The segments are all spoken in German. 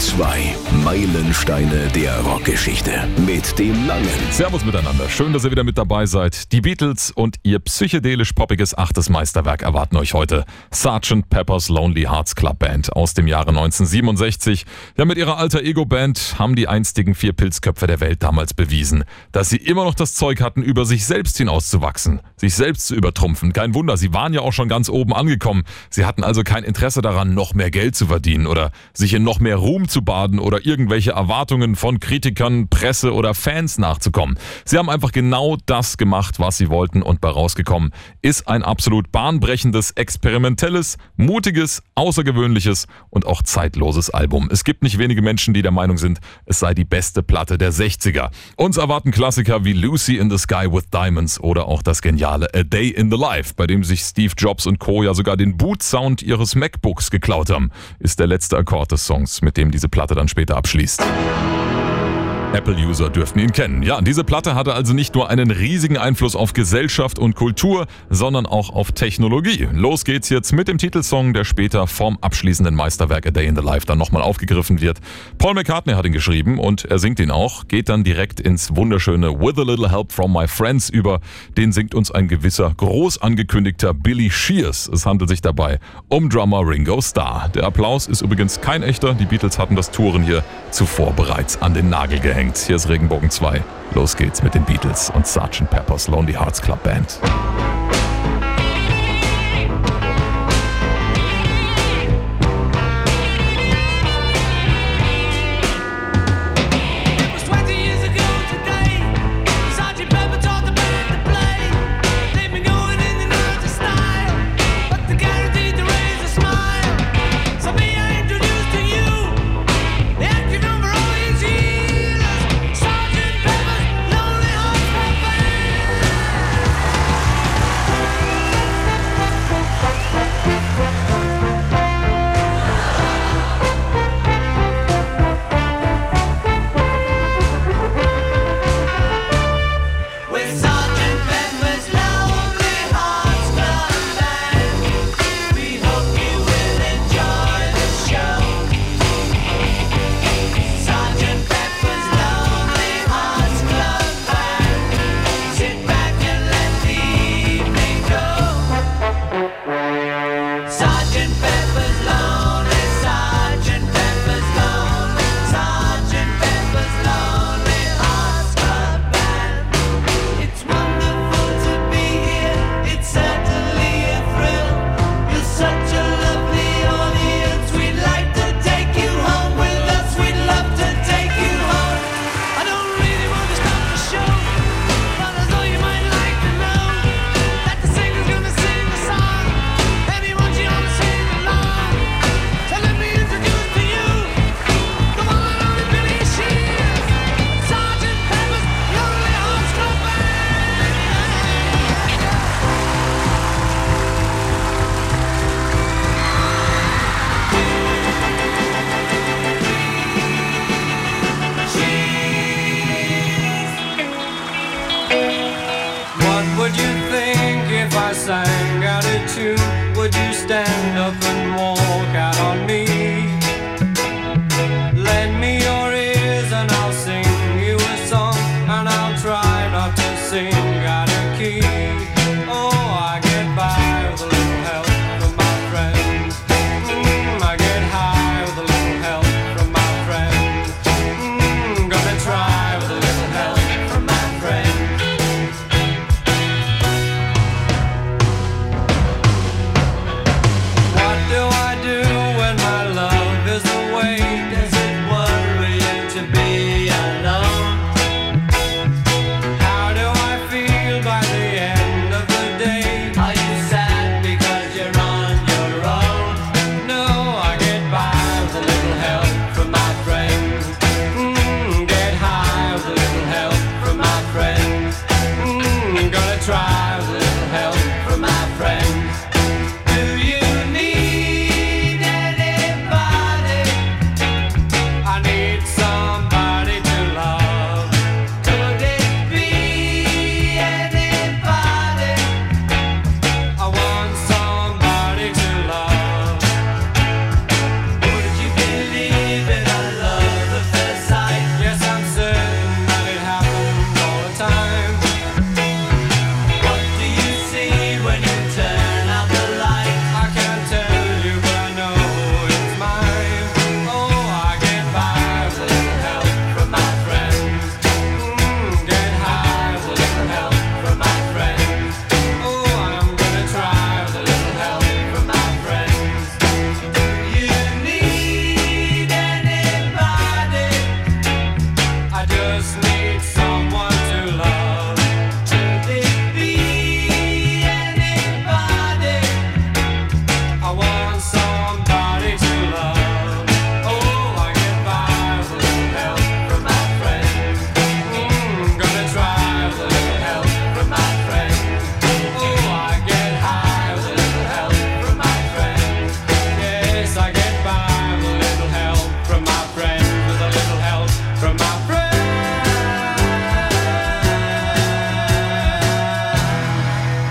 2. Meilensteine der Rockgeschichte. Mit dem Langen. Servus miteinander. Schön, dass ihr wieder mit dabei seid. Die Beatles und ihr psychedelisch-poppiges achtes Meisterwerk erwarten euch heute. Sgt. Pepper's Lonely Hearts Club Band aus dem Jahre 1967. Ja, mit ihrer alter Ego-Band haben die einstigen vier Pilzköpfe der Welt damals bewiesen, dass sie immer noch das Zeug hatten, über sich selbst hinauszuwachsen, sich selbst zu übertrumpfen. Kein Wunder, sie waren ja auch schon ganz oben angekommen. Sie hatten also kein Interesse daran, noch mehr Geld zu verdienen oder sich in noch mehr Ruhm zu baden oder irgendwelche Erwartungen von Kritikern, Presse oder Fans nachzukommen. Sie haben einfach genau das gemacht, was sie wollten und bei rausgekommen ist ein absolut bahnbrechendes, experimentelles, mutiges, außergewöhnliches und auch zeitloses Album. Es gibt nicht wenige Menschen, die der Meinung sind, es sei die beste Platte der 60er. Uns erwarten Klassiker wie Lucy in the Sky with Diamonds oder auch das geniale A Day in the Life, bei dem sich Steve Jobs und Co. ja sogar den Boot-Sound ihres MacBooks geklaut haben, ist der letzte Akkord des Songs, mit dem diese Platte dann später abschließt. Apple-User dürften ihn kennen. Ja, diese Platte hatte also nicht nur einen riesigen Einfluss auf Gesellschaft und Kultur, sondern auch auf Technologie. Los geht's jetzt mit dem Titelsong, der später vom abschließenden Meisterwerk A Day in the Life dann nochmal aufgegriffen wird. Paul McCartney hat ihn geschrieben und er singt ihn auch, geht dann direkt ins wunderschöne With a Little Help from My Friends über. Den singt uns ein gewisser groß angekündigter Billy Shears. Es handelt sich dabei um Drummer Ringo Starr. Der Applaus ist übrigens kein echter. Die Beatles hatten das Touren hier zuvor bereits an den Nagel gehängt hängt. Hier ist Regenbogen 2. Los geht's mit den Beatles und Sgt. Pepper's Lonely Hearts Club Band.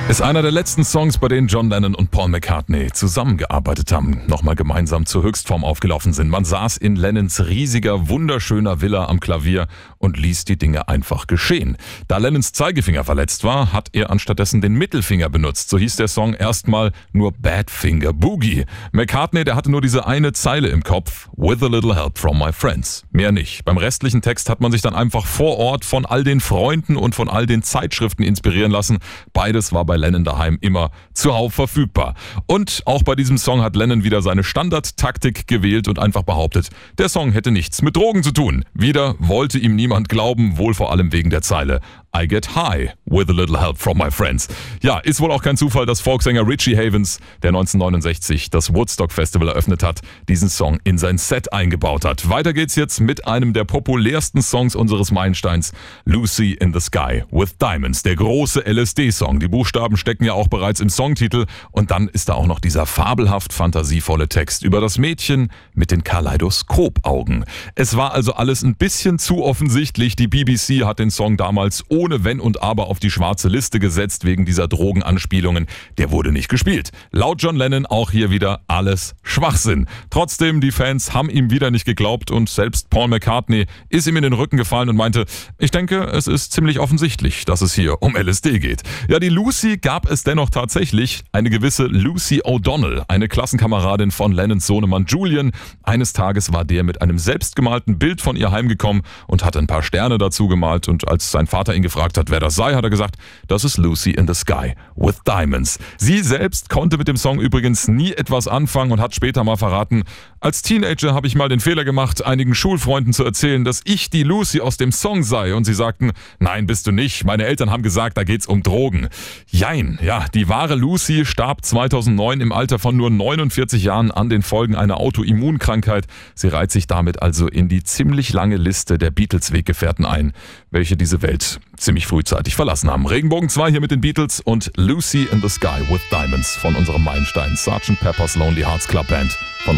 Ist einer der letzten Songs, bei denen John Lennon und Paul McCartney zusammengearbeitet haben, nochmal gemeinsam zur Höchstform aufgelaufen sind. Man saß in Lennons riesiger, wunderschöner Villa am Klavier und ließ die Dinge einfach geschehen. Da Lennons Zeigefinger verletzt war, hat er anstattdessen den Mittelfinger benutzt. So hieß der Song erstmal nur Badfinger Boogie. McCartney, der hatte nur diese eine Zeile im Kopf, With a little help from my friends. Mehr nicht. Beim restlichen Text hat man sich dann einfach vor Ort von all den Freunden und von all den Zeitschriften inspirieren lassen. Beides war bei Lennon daheim immer zuhauf verfügbar. Und auch bei diesem Song hat Lennon wieder seine Standardtaktik gewählt und einfach behauptet, der Song hätte nichts mit Drogen zu tun. Wieder wollte ihm niemand glauben, wohl vor allem wegen der Zeile I get high with a little help from my friends. Ja, ist wohl auch kein Zufall, dass Folksänger Richie Havens, der 1969 das Woodstock Festival eröffnet hat, diesen Song in sein Set eingebaut hat. Weiter geht's jetzt mit einem der populärsten Songs unseres Meilensteins, Lucy in the Sky with Diamonds, der große LSD-Song. Die Buchstaben stecken ja auch bereits im Songtitel und dann ist da auch noch dieser fabelhaft fantasievolle Text über das Mädchen mit den Kaleidoskopaugen. Es war also alles ein bisschen zu offensichtlich. Die BBC hat den Song damals ohne ohne Wenn und Aber auf die schwarze Liste gesetzt wegen dieser Drogenanspielungen. Der wurde nicht gespielt. Laut John Lennon auch hier wieder alles Schwachsinn. Trotzdem, die Fans haben ihm wieder nicht geglaubt und selbst Paul McCartney ist ihm in den Rücken gefallen und meinte, ich denke, es ist ziemlich offensichtlich, dass es hier um LSD geht. Ja, die Lucy gab es dennoch tatsächlich. Eine gewisse Lucy O'Donnell, eine Klassenkameradin von Lennons Sohnemann Julian. Eines Tages war der mit einem selbstgemalten Bild von ihr heimgekommen und hatte ein paar Sterne dazu gemalt und als sein Vater ihn gefragt gefragt hat, wer das sei, hat er gesagt, das ist Lucy in the Sky with Diamonds. Sie selbst konnte mit dem Song übrigens nie etwas anfangen und hat später mal verraten, als Teenager habe ich mal den Fehler gemacht, einigen Schulfreunden zu erzählen, dass ich die Lucy aus dem Song sei und sie sagten, nein, bist du nicht. Meine Eltern haben gesagt, da geht's um Drogen. Jein, ja, die wahre Lucy starb 2009 im Alter von nur 49 Jahren an den Folgen einer Autoimmunkrankheit. Sie reiht sich damit also in die ziemlich lange Liste der Beatles-Weggefährten ein, welche diese Welt ziemlich frühzeitig verlassen haben. Regenbogen 2 hier mit den Beatles und Lucy in the Sky with Diamonds von unserem Meilenstein Sgt. Pepper's Lonely Hearts Club Band von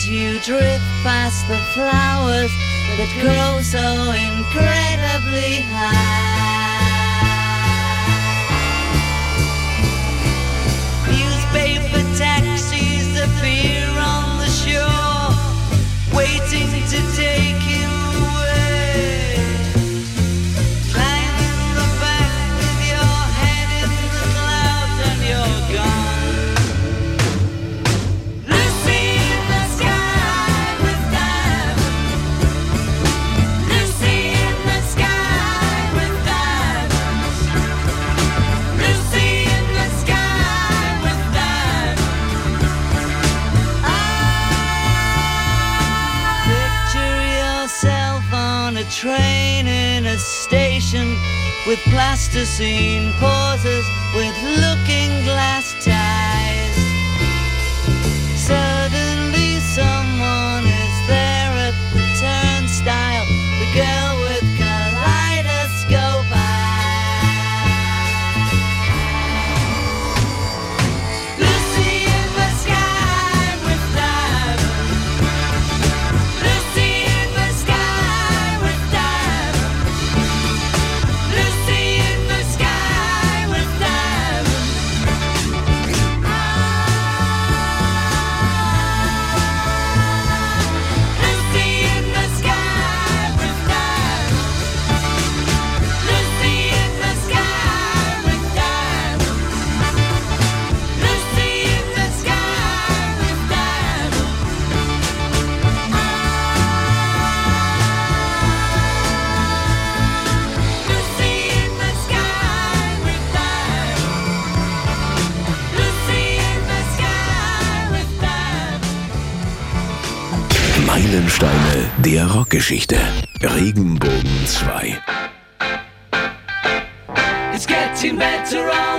As you drift past the flowers that grow so incredibly high. Newspaper taxis appear on the shore, waiting to take plasticine pauses der Rockgeschichte. Regenbogen 2. It's getting better all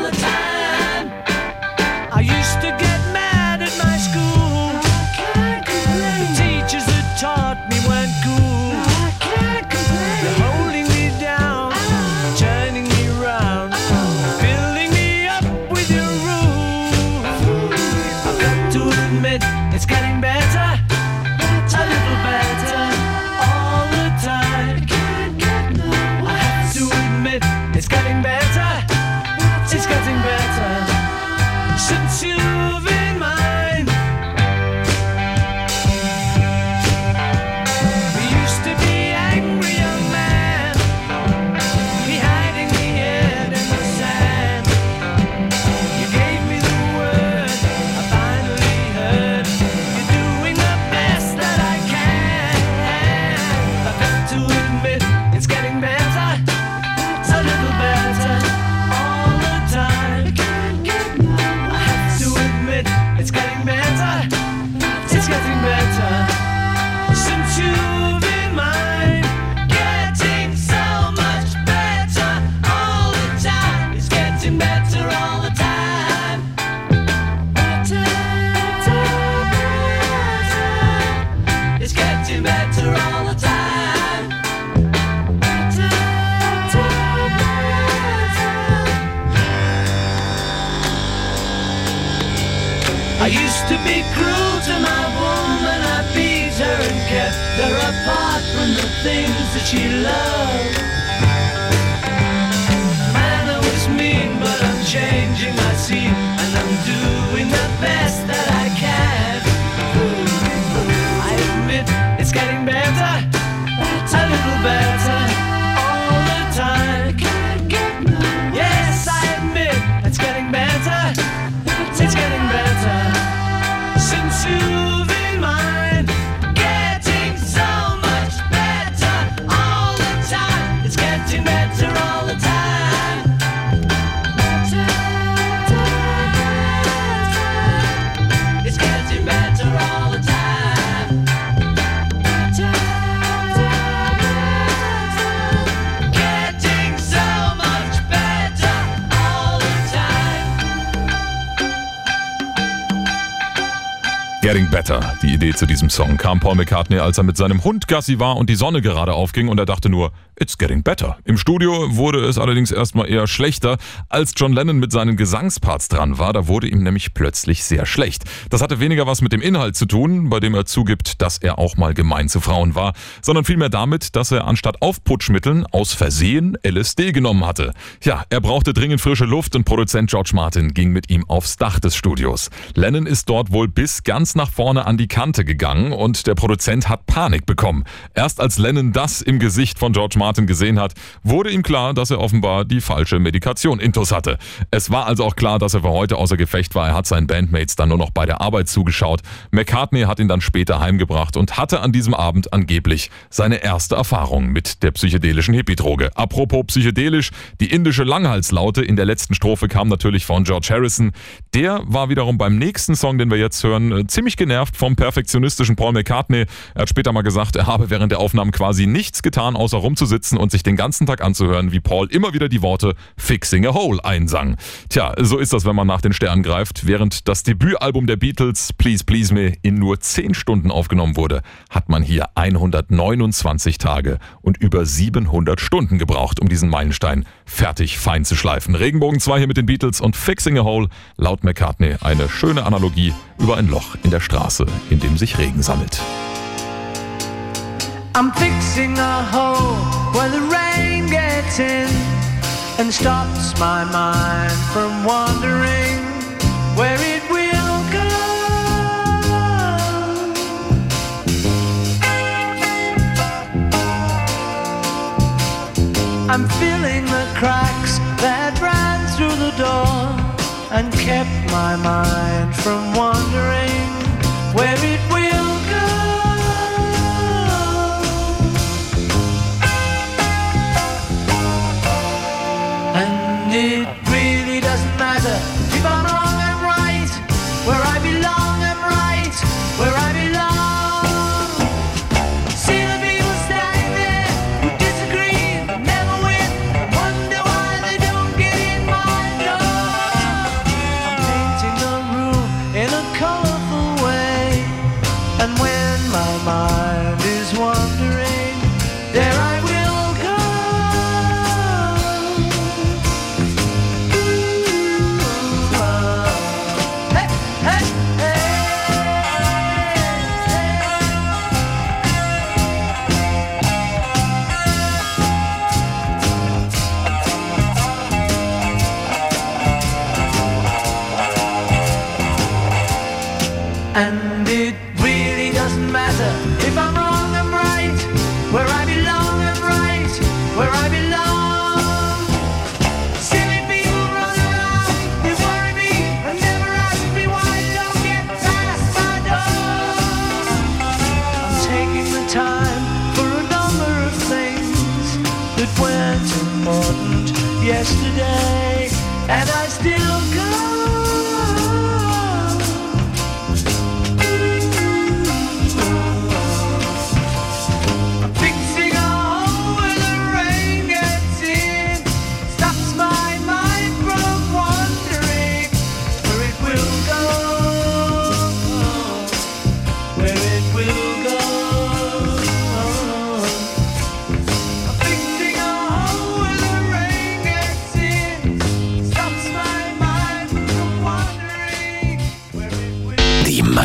Better. Die Idee zu diesem Song kam Paul McCartney, als er mit seinem Hund Gassi war und die Sonne gerade aufging und er dachte nur, it's getting better. Im Studio wurde es allerdings erstmal eher schlechter, als John Lennon mit seinen Gesangsparts dran war. Da wurde ihm nämlich plötzlich sehr schlecht. Das hatte weniger was mit dem Inhalt zu tun, bei dem er zugibt, dass er auch mal gemein zu Frauen war, sondern vielmehr damit, dass er anstatt Aufputschmitteln aus Versehen LSD genommen hatte. Ja, er brauchte dringend frische Luft und Produzent George Martin ging mit ihm aufs Dach des Studios. Lennon ist dort wohl bis ganz nach vorne an die Kante gegangen und der Produzent hat Panik bekommen. Erst als Lennon das im Gesicht von George Martin gesehen hat, wurde ihm klar, dass er offenbar die falsche Medikation intus hatte. Es war also auch klar, dass er für heute außer Gefecht war. Er hat seinen Bandmates dann nur noch bei der Arbeit zugeschaut. McCartney hat ihn dann später heimgebracht und hatte an diesem Abend angeblich seine erste Erfahrung mit der psychedelischen Hippie-Droge. Apropos psychedelisch, die indische Langhalslaute in der letzten Strophe kam natürlich von George Harrison. Der war wiederum beim nächsten Song, den wir jetzt hören, äh, ziemlich genervt vom perfektionistischen Paul McCartney. Er hat später mal gesagt, er habe während der Aufnahmen quasi nichts getan, außer rumzusitzen und sich den ganzen Tag anzuhören, wie Paul immer wieder die Worte Fixing a Hole einsang. Tja, so ist das, wenn man nach den Sternen greift. Während das Debütalbum der Beatles, Please Please Me, in nur 10 Stunden aufgenommen wurde, hat man hier 129 Tage und über 700 Stunden gebraucht, um diesen Meilenstein fertig fein zu schleifen. Regenbogen 2 hier mit den Beatles und Fixing a Hole, laut McCartney eine schöne Analogie über ein Loch in der Straße, in dem sich Regen sammelt. I'm fixing a hole where the rain gets in and stops my mind from wandering where it will go. I'm filling the cracks that ran through the door and kept my mind from wandering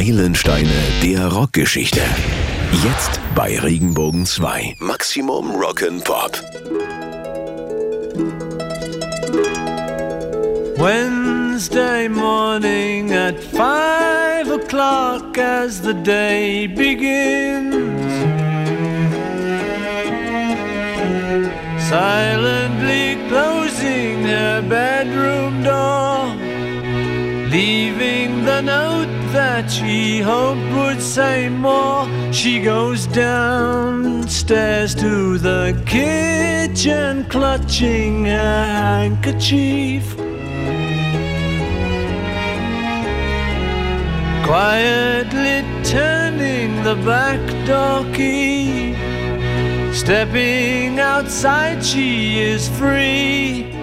Meilensteine der Rockgeschichte. Jetzt bei Regenbogen 2. Maximum Rock'n'Pop. Wednesday morning at five o'clock as the day begins. Silently closing her bedroom door, leaving the note that she hoped would say more. She goes downstairs to the kitchen, clutching her handkerchief. Quietly turning the back door key. Stepping outside, she is free.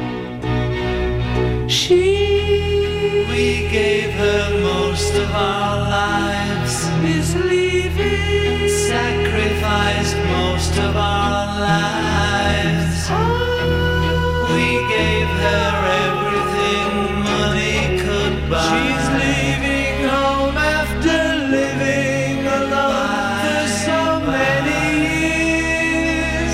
We gave her most of our lives. Is leaving. Sacrificed most of our lives. Oh. We gave her everything money could buy. She's leaving home after living alone for so many years.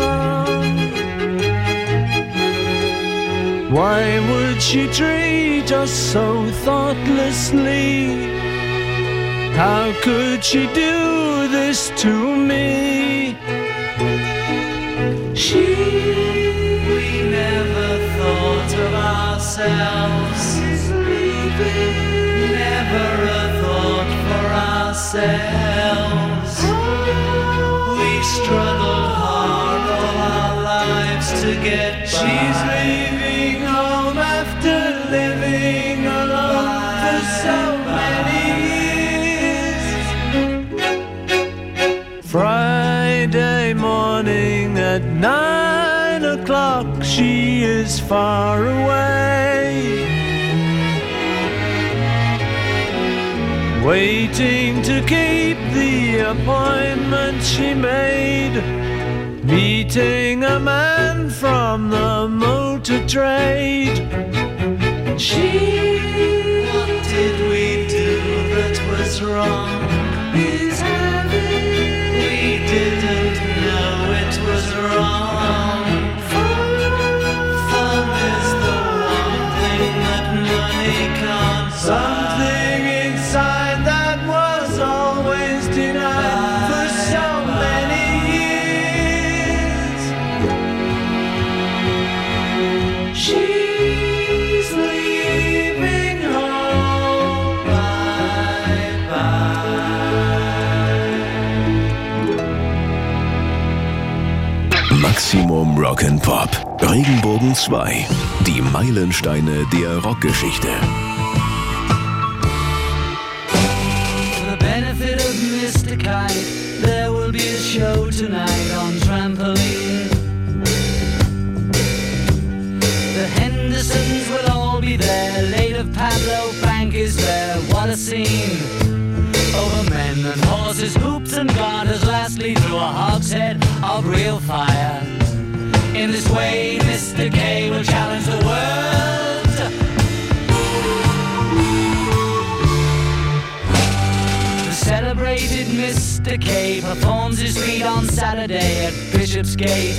Why would she treat us so thoughtlessly? How could she do this to me? She. We never thought of ourselves. Never a thought for ourselves. We struggled get by. She's leaving home after living alone for so many years. Friday morning at nine o'clock, she is far away. Waiting to keep the appointment she made. Meeting a man from the motor trade. She. What did we do that was wrong? Is having. We didn't know it was wrong. Fun is the one thing that money can't Something Rock'n'Pop. Regenbogen 2. Die Meilensteine der Rockgeschichte. For the benefit of Mr. Kite, there will be a show tonight on trampoline. The Hendersons will all be there later Pablo Bank is there. What a scene! Over men and horses, hoops and garters, lastly through a hogshead of real fire. In this way, Mr. K will challenge the world. The celebrated Mr. K performs his feat on Saturday at Bishopsgate.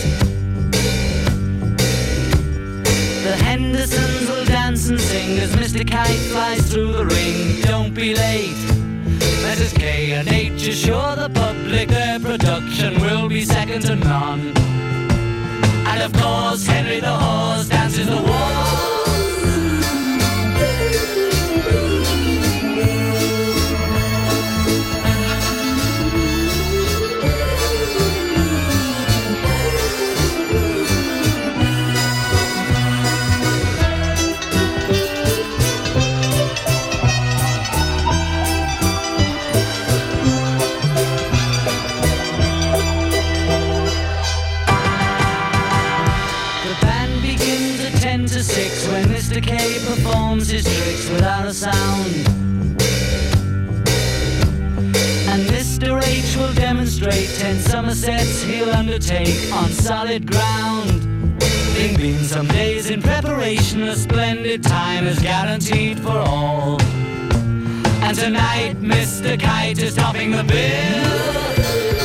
The Hendersons will dance and sing as Mr. Kite flies through the ring. Don't be late. Mrs. K and H assure the public their production will be second to none. And of course, Henry the Horse dances the waltz. Demonstrate 10 Somersets he'll undertake on solid ground. Bing been some days in preparation, a splendid time is guaranteed for all. And tonight, Mr. Kite is topping the bill.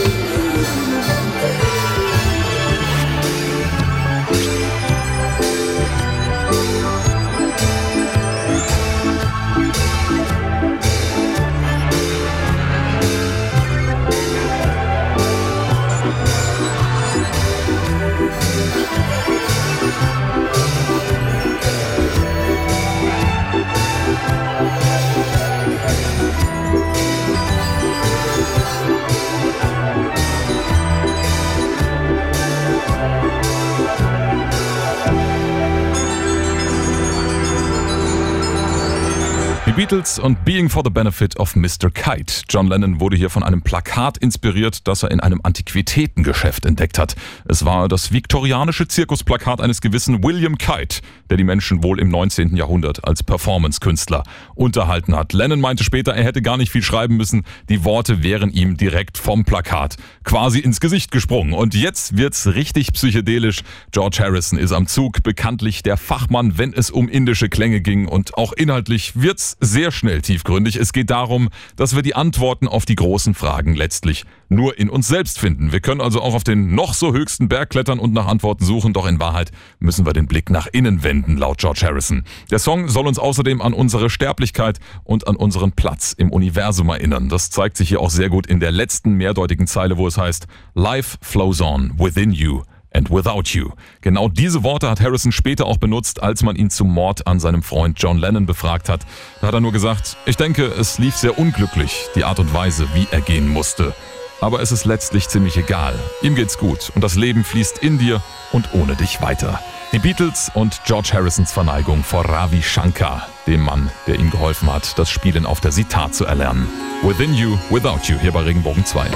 Beatles und Being for the Benefit of Mr. Kite. John Lennon wurde hier von einem Plakat inspiriert, das er in einem Antiquitätengeschäft entdeckt hat. Es war das viktorianische Zirkusplakat eines gewissen William Kite, der die Menschen wohl im 19. Jahrhundert als Performance-Künstler unterhalten hat. Lennon meinte später, er hätte gar nicht viel schreiben müssen. Die Worte wären ihm direkt vom Plakat quasi ins Gesicht gesprungen. Und jetzt wird's richtig psychedelisch. George Harrison ist am Zug, bekanntlich der Fachmann, wenn es um indische Klänge ging. Und auch inhaltlich wird's sehr schnell tiefgründig. Es geht darum, dass wir die Antworten auf die großen Fragen letztlich nur in uns selbst finden. Wir können also auch auf den noch so höchsten Berg klettern und nach Antworten suchen, doch in Wahrheit müssen wir den Blick nach innen wenden, laut George Harrison. Der Song soll uns außerdem an unsere Sterblichkeit und an unseren Platz im Universum erinnern. Das zeigt sich hier auch sehr gut in der letzten mehrdeutigen Zeile, wo es heißt, Life flows on within you. And without you. Genau diese Worte hat Harrison später auch benutzt, als man ihn zum Mord an seinem Freund John Lennon befragt hat. Da hat er nur gesagt, ich denke, es lief sehr unglücklich, die Art und Weise, wie er gehen musste. Aber es ist letztlich ziemlich egal. Ihm geht's gut und das Leben fließt in dir und ohne dich weiter. Die Beatles und George Harrisons Verneigung vor Ravi Shankar, dem Mann, der ihm geholfen hat, das Spielen auf der Sitar zu erlernen. Within You, Without You, hier bei Regenbogen 2.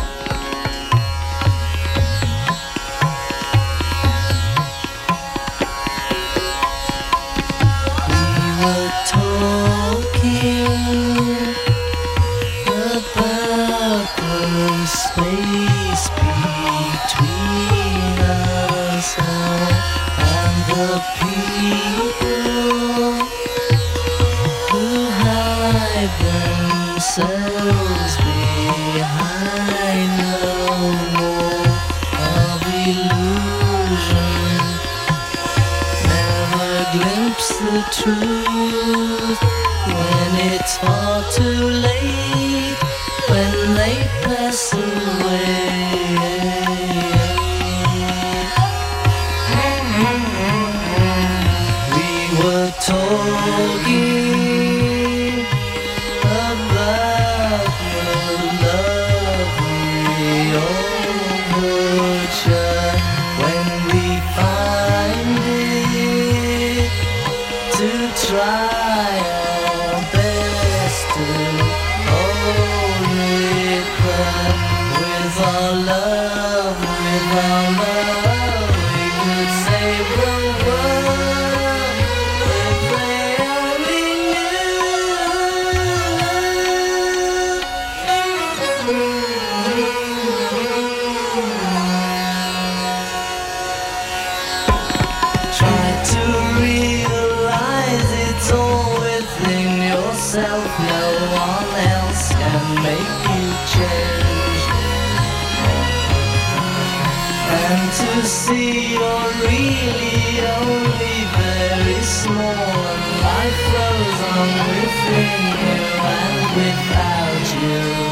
See you're really only very small, and life on within you and without you.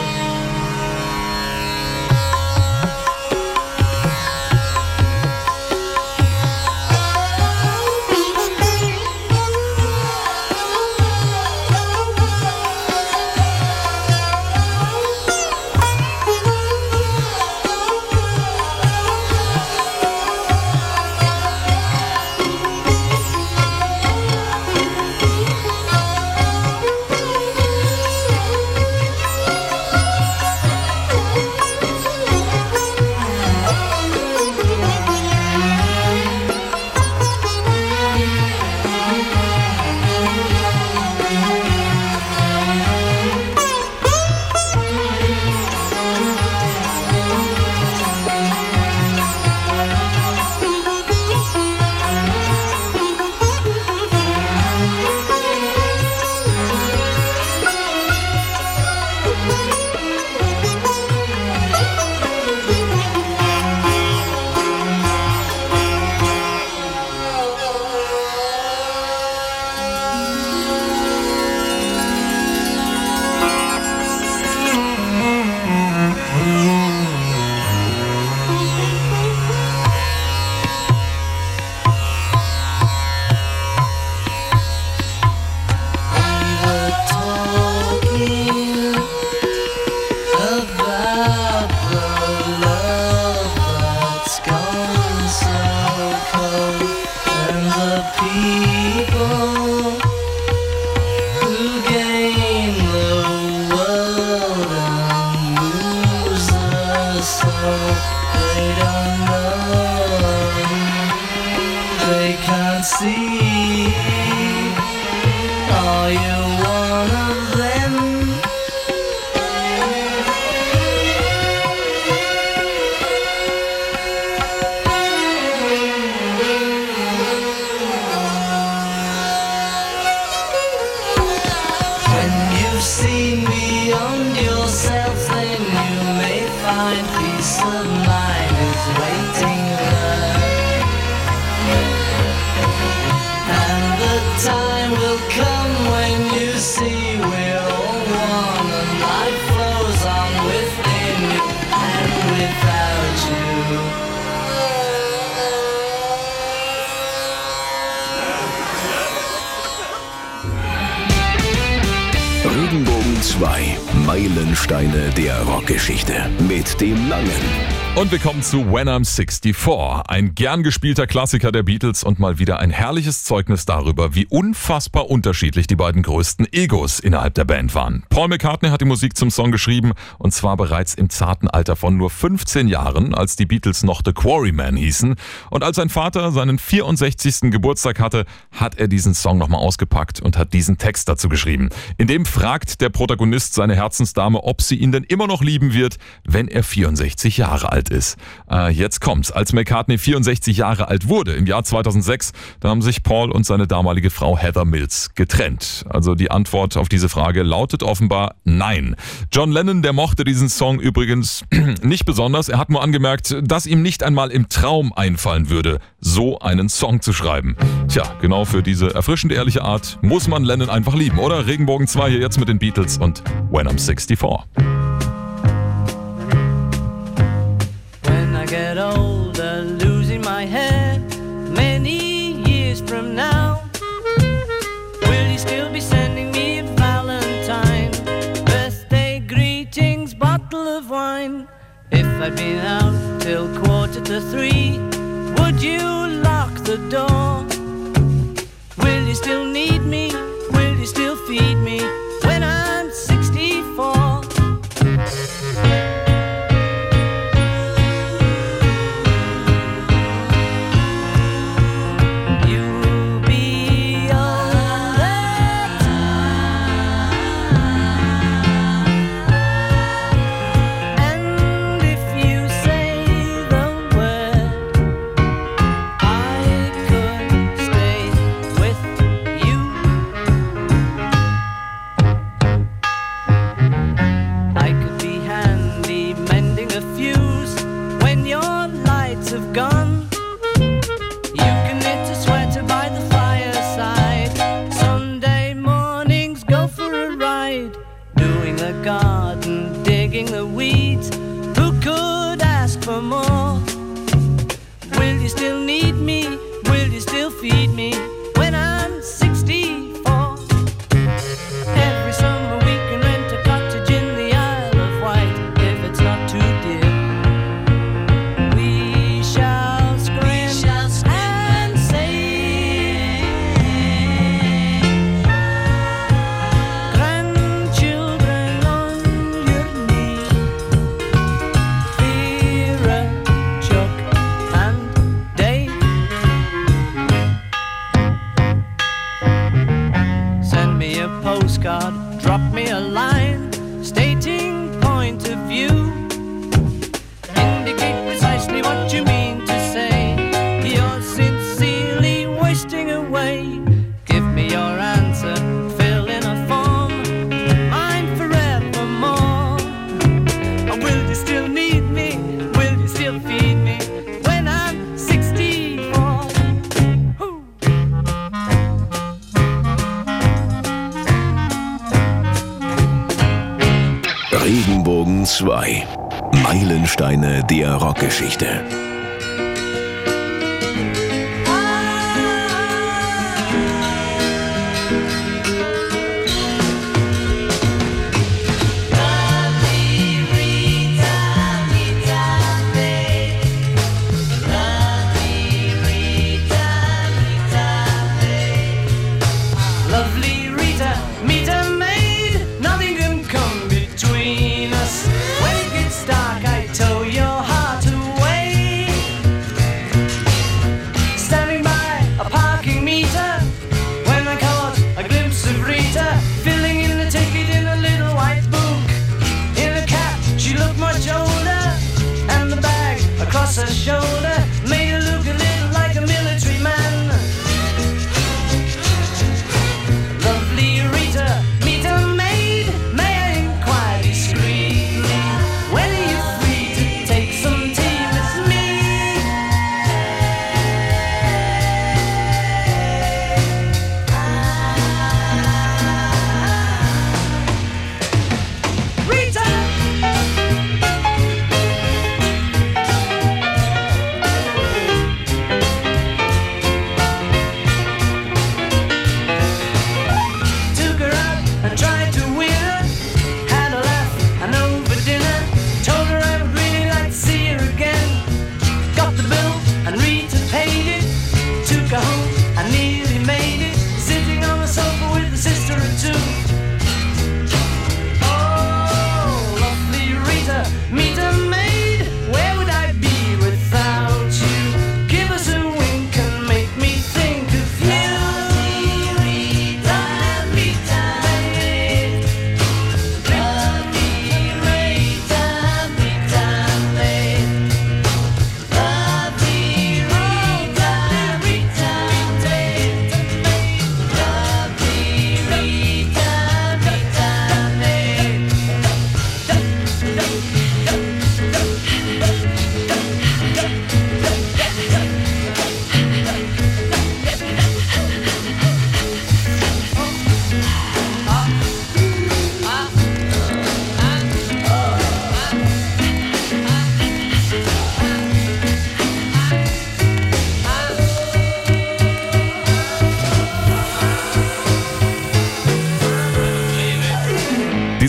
Meilensteine der Rockgeschichte. Mit dem Langen. Und wir kommen zu When I'm 64, ein gern gespielter Klassiker der Beatles und mal wieder ein herrliches Zeugnis darüber, wie unfassbar unterschiedlich die beiden größten Egos innerhalb der Band waren. Paul McCartney hat die Musik zum Song geschrieben und zwar bereits im zarten Alter von nur 15 Jahren, als die Beatles noch The Quarrymen hießen. Und als sein Vater seinen 64. Geburtstag hatte, hat er diesen Song nochmal ausgepackt und hat diesen Text dazu geschrieben. In dem fragt der Protagonist seine Herzensdame, ob sie ihn denn immer noch lieben wird, wenn er 64 Jahre alt ist. Äh, jetzt kommt's. Als McCartney 64 Jahre alt wurde, im Jahr 2006, da haben sich Paul und seine damalige Frau Heather Mills getrennt. Also die Antwort auf diese Frage lautet offenbar nein. John Lennon, der mochte diesen Song übrigens nicht besonders. Er hat nur angemerkt, dass ihm nicht einmal im Traum einfallen würde, so einen Song zu schreiben. Tja, genau für diese erfrischend ehrliche Art muss man Lennon einfach lieben, oder? Regenbogen 2 hier jetzt mit den Beatles und When I'm 64. If I'd been out till quarter to three, would you lock the door? Will you still need me? Will you still feed me when I'm 64? The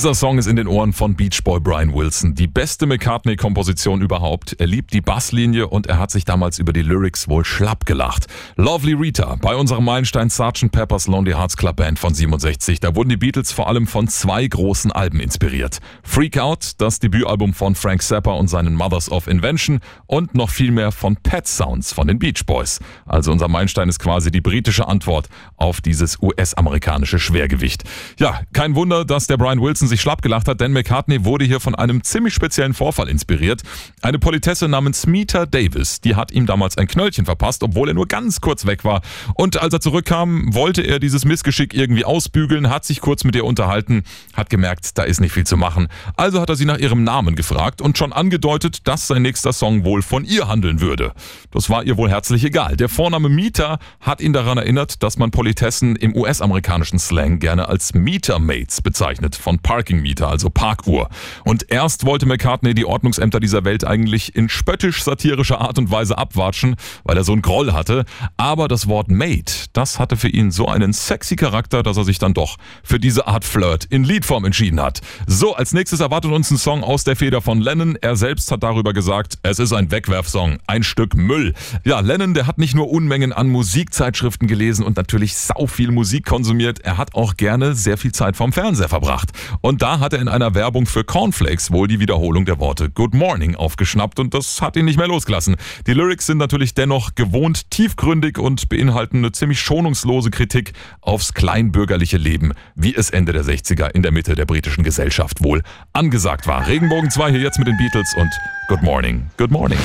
Dieser Song ist in den Ohren von Beach Boy Brian Wilson. Die beste McCartney-Komposition überhaupt. Er liebt die Basslinie und er hat sich damals über die Lyrics wohl schlapp gelacht. Lovely Rita bei unserem Meilenstein Sgt. Pepper's Lonely Hearts Club Band von 67. Da wurden die Beatles vor allem von zwei großen Alben inspiriert. Freak Out, das Debütalbum von Frank Zappa und seinen Mothers of Invention und noch viel mehr von Pet Sounds von den Beach Boys. Also unser Meilenstein ist quasi die britische Antwort auf dieses US-amerikanische Schwergewicht. Ja, kein Wunder, dass der Brian Wilson sich schlapp gelacht hat, denn McCartney wurde hier von einem ziemlich speziellen Vorfall inspiriert. Eine Politesse namens Meeta Davis, die hat ihm damals ein Knöllchen verpasst, obwohl er nur ganz kurz weg war. Und als er zurückkam, wollte er dieses Missgeschick irgendwie ausbügeln, hat sich kurz mit ihr unterhalten, hat gemerkt, da ist nicht viel zu machen. Also hat er sie nach ihrem Namen gefragt und schon angedeutet, dass sein nächster Song wohl von ihr handeln würde. Das war ihr wohl herzlich egal. Der Vorname Meeta hat ihn daran erinnert, dass man Politessen im US-amerikanischen Slang gerne als Meter Mates bezeichnet. Von Parking Meter, also Parkuhr. Und erst wollte McCartney die Ordnungsämter dieser Welt eigentlich in spöttisch-satirischer Art und Weise abwatschen, weil er so einen Groll hatte. Aber das Wort Mate, das hatte für ihn so einen sexy Charakter, dass er sich dann doch für diese Art Flirt in Liedform entschieden hat. So, als nächstes erwartet uns ein Song aus der Feder von Lennon. Er selbst hat darüber gesagt, es ist ein Wegwerfsong, ein Stück Müll. Ja, Lennon, der hat nicht nur Unmengen an Musikzeitschriften gelesen und natürlich sau viel Musik konsumiert, er hat auch gerne sehr viel Zeit vorm Fernseher verbracht. Und da hat er in einer Werbung für Cornflakes wohl die Wiederholung der Worte Good Morning aufgeschnappt und das hat ihn nicht mehr losgelassen. Die Lyrics sind natürlich dennoch gewohnt tiefgründig und beinhalten eine ziemlich schonungslose Kritik aufs kleinbürgerliche Leben, wie es Ende der 60er in der Mitte der britischen Gesellschaft wohl angesagt war. Regenbogen 2 hier jetzt mit den Beatles und Good Morning, Good Morning.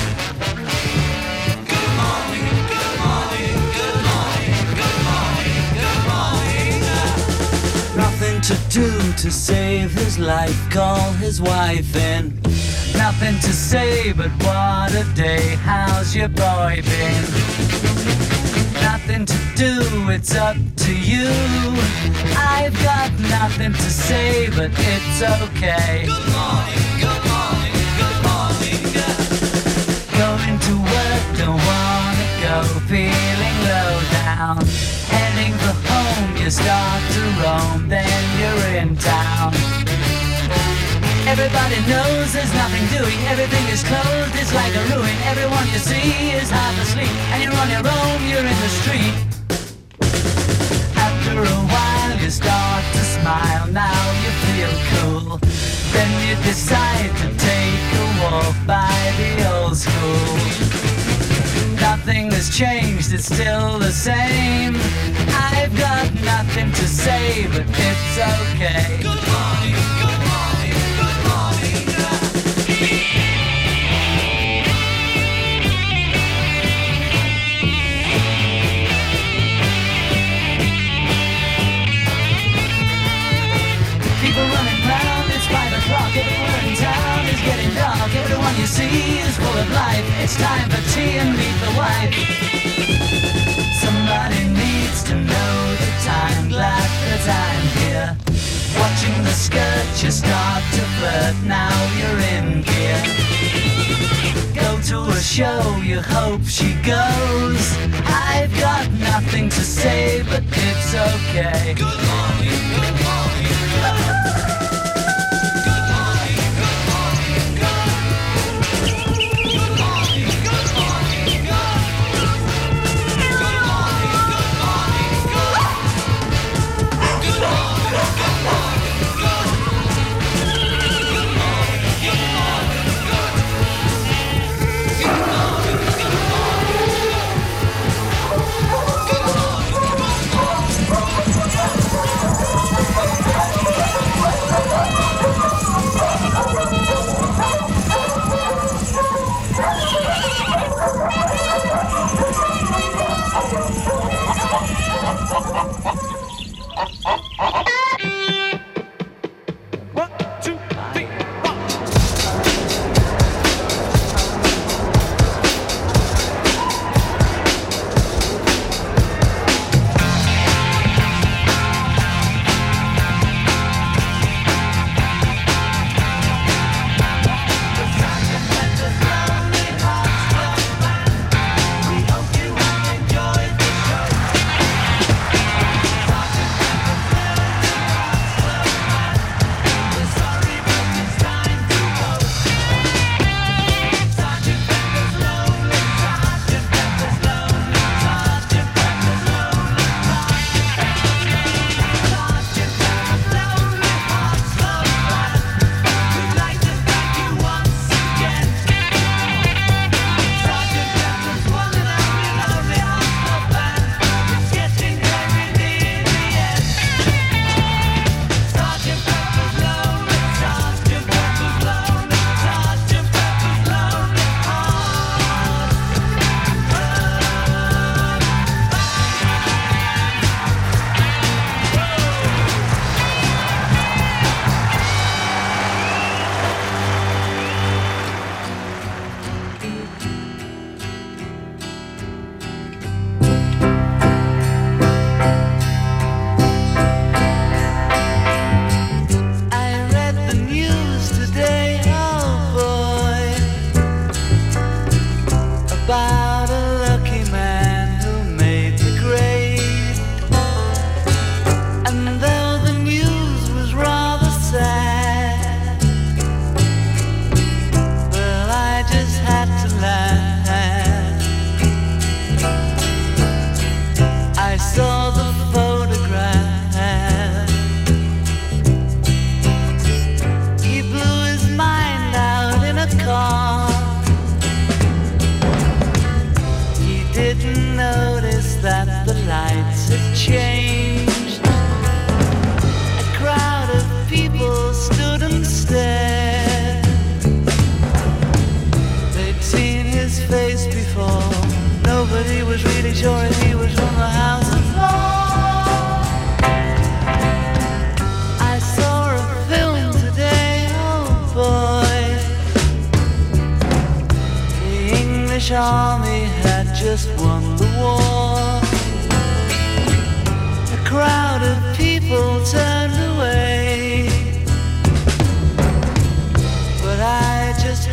To save his life, call his wife in. Nothing to say, but what a day, how's your boy been? Nothing to do, it's up to you. I've got nothing to say, but it's okay. Good morning, good morning, good morning. Going to work, don't wanna go, feeling low down. Home, you start to roam, then you're in town. Everybody knows there's nothing doing, everything is closed, it's like a ruin. Everyone you see is half asleep, and you're on your own, you're in the street. After a while, you start to smile, now you feel cool. Then you decide to take a walk by the old school. Nothing has changed, it's still the same. Got nothing to say, but it's okay. Good morning, good morning, good morning. People running round, it's five o'clock, everywhere in town is getting dark. Everyone you see is full of life. It's time for tea and meet the wife. Somebody needs to know the time, glad that I'm here. Watching the skirt, you start to flirt, now you're in gear. Go to a show, you hope she goes. I've got nothing to say, but it's okay. Good morning.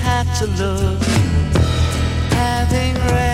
I just had to look, having read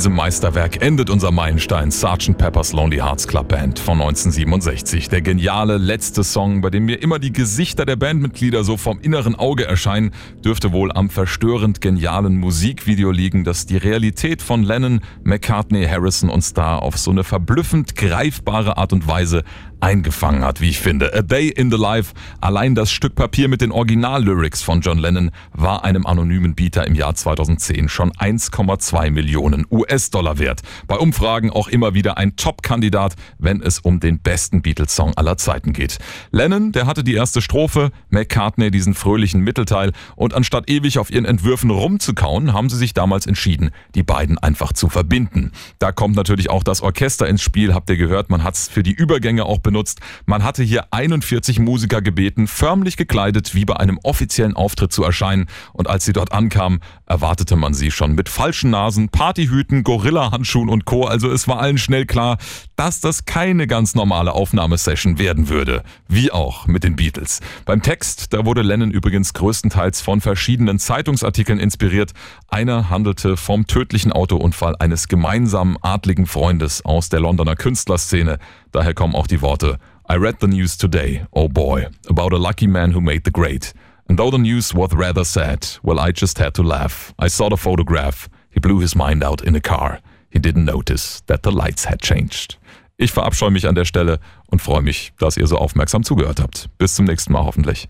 diesem Meisterwerk endet unser Meilenstein Sgt. Pepper's Lonely Hearts Club Band von 1967. Der geniale letzte Song, bei dem mir immer die Gesichter der Bandmitglieder so vom inneren Auge erscheinen, dürfte wohl am verstörend genialen Musikvideo liegen, das die Realität von Lennon, McCartney, Harrison und Starr auf so eine verblüffend greifbare Art und Weise eingefangen hat, wie ich finde. A Day in the Life, allein das Stück Papier mit den Originallyrics von John Lennon war einem anonymen Bieter im Jahr 2010 schon 1,2 Millionen US-Dollar wert. Bei Umfragen auch immer wieder ein Top-Kandidat, wenn es um den besten Beatles-Song aller Zeiten geht. Lennon, der hatte die erste Strophe, McCartney diesen fröhlichen Mittelteil und anstatt ewig auf ihren Entwürfen rumzukauen, haben sie sich damals entschieden, die beiden einfach zu verbinden. Da kommt natürlich auch das Orchester ins Spiel, habt ihr gehört, man hat es für die Übergänge auch benutzt. Man hatte hier 41 Musiker gebeten, förmlich gekleidet wie bei einem offiziellen Auftritt zu erscheinen und als sie dort ankamen, erwartete man sie schon mit falschen Nasen, Partyhüten, Gorilla-Handschuhen und Co. Also es war allen schnell klar, dass das keine ganz normale Aufnahmesession werden würde. Wie auch mit den Beatles. Beim Text, da wurde Lennon übrigens größtenteils von verschiedenen Zeitungsartikeln inspiriert. Einer handelte vom tödlichen Autounfall eines gemeinsamen adligen Freundes aus der Londoner Künstlerszene. Daher kommen auch die Worte I read the news today, oh boy, about a lucky man who made the grade. And though the news was rather sad, well, I just had to laugh. I saw the photograph. He blew his mind out in a car. He didn't notice that the lights had changed. Ich verabscheue mich an der Stelle und freue mich, dass ihr so aufmerksam zugehört habt. Bis zum nächsten Mal hoffentlich.